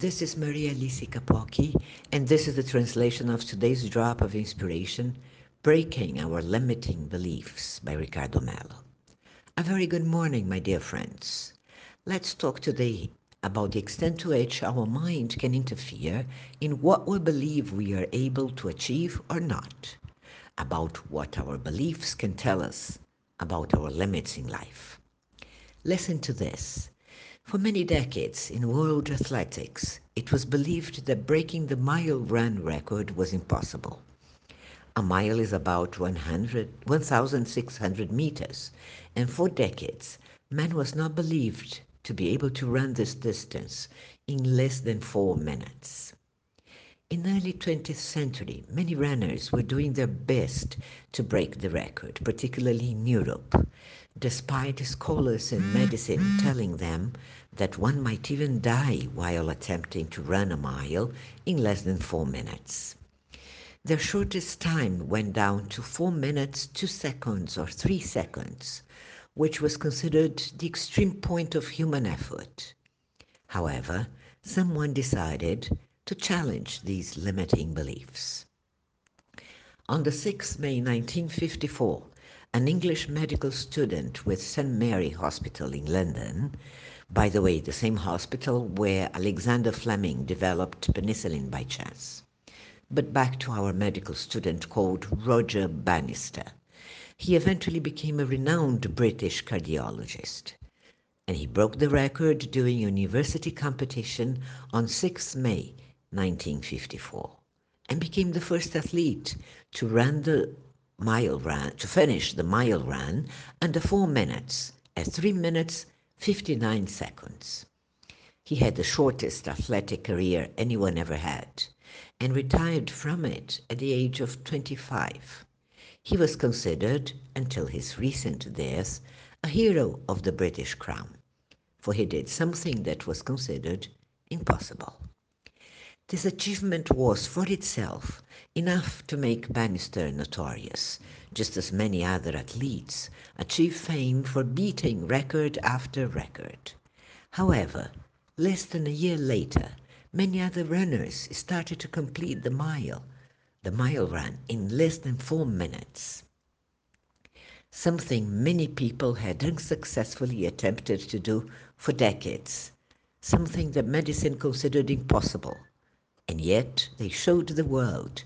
This is Maria Alice Capocchi, and this is the translation of today's drop of inspiration, Breaking Our Limiting Beliefs by Ricardo Mello. A very good morning, my dear friends. Let's talk today about the extent to which our mind can interfere in what we believe we are able to achieve or not, about what our beliefs can tell us about our limits in life. Listen to this. For many decades in world athletics, it was believed that breaking the mile run record was impossible. A mile is about 1,600 meters, and for decades, man was not believed to be able to run this distance in less than four minutes. In the early 20th century, many runners were doing their best to break the record, particularly in Europe, despite scholars in medicine telling them that one might even die while attempting to run a mile in less than four minutes. Their shortest time went down to four minutes, two seconds, or three seconds, which was considered the extreme point of human effort. However, someone decided to challenge these limiting beliefs. On the 6th May 1954, an English medical student with St. Mary Hospital in London by the way, the same hospital where Alexander Fleming developed penicillin by chance. But back to our medical student called Roger Bannister. He eventually became a renowned British cardiologist. And he broke the record during university competition on 6 May 1954 and became the first athlete to run the mile run, to finish the mile run under four minutes at three minutes 59 seconds. He had the shortest athletic career anyone ever had and retired from it at the age of 25. He was considered, until his recent death, a hero of the British Crown, for he did something that was considered impossible. This achievement was, for itself, enough to make Bannister notorious, just as many other athletes achieve fame for beating record after record. However, less than a year later, many other runners started to complete the mile, the mile run, in less than four minutes. Something many people had unsuccessfully attempted to do for decades, something that medicine considered impossible and yet they showed the world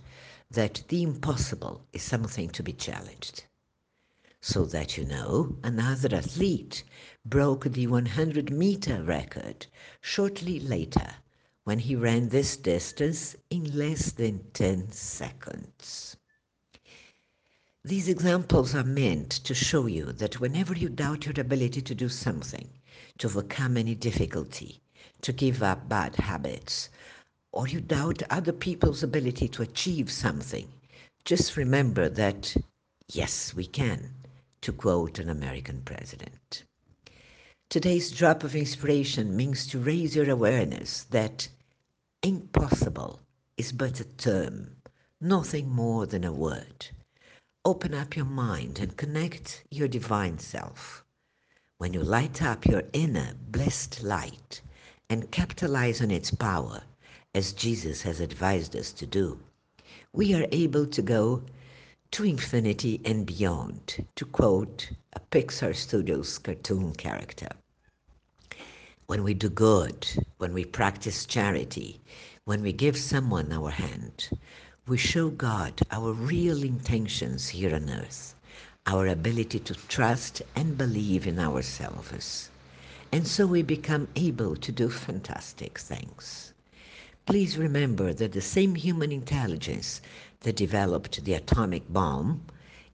that the impossible is something to be challenged. So that you know, another athlete broke the 100 meter record shortly later when he ran this distance in less than 10 seconds. These examples are meant to show you that whenever you doubt your ability to do something, to overcome any difficulty, to give up bad habits, or you doubt other people's ability to achieve something, just remember that, yes, we can, to quote an American president. Today's drop of inspiration means to raise your awareness that impossible is but a term, nothing more than a word. Open up your mind and connect your divine self. When you light up your inner blessed light and capitalize on its power, as Jesus has advised us to do, we are able to go to infinity and beyond, to quote a Pixar Studios cartoon character. When we do good, when we practice charity, when we give someone our hand, we show God our real intentions here on earth, our ability to trust and believe in ourselves. And so we become able to do fantastic things. Please remember that the same human intelligence that developed the atomic bomb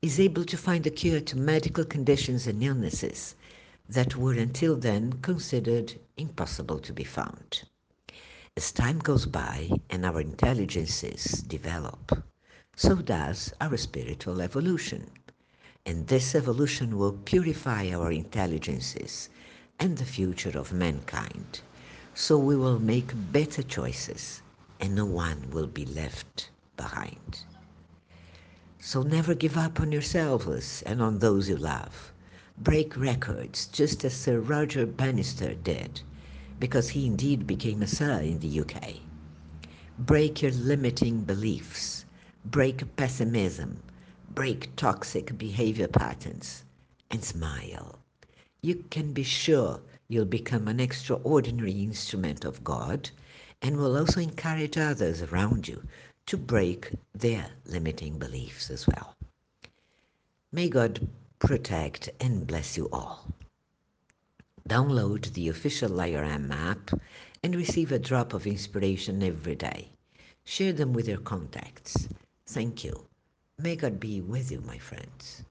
is able to find a cure to medical conditions and illnesses that were until then considered impossible to be found. As time goes by and our intelligences develop, so does our spiritual evolution. And this evolution will purify our intelligences and the future of mankind so we will make better choices and no one will be left behind. So never give up on yourselves and on those you love. Break records just as Sir Roger Bannister did because he indeed became a sir in the UK. Break your limiting beliefs, break pessimism, break toxic behavior patterns, and smile. You can be sure you'll become an extraordinary instrument of God and will also encourage others around you to break their limiting beliefs as well. May God protect and bless you all. Download the official LIRAM app and receive a drop of inspiration every day. Share them with your contacts. Thank you. May God be with you, my friends.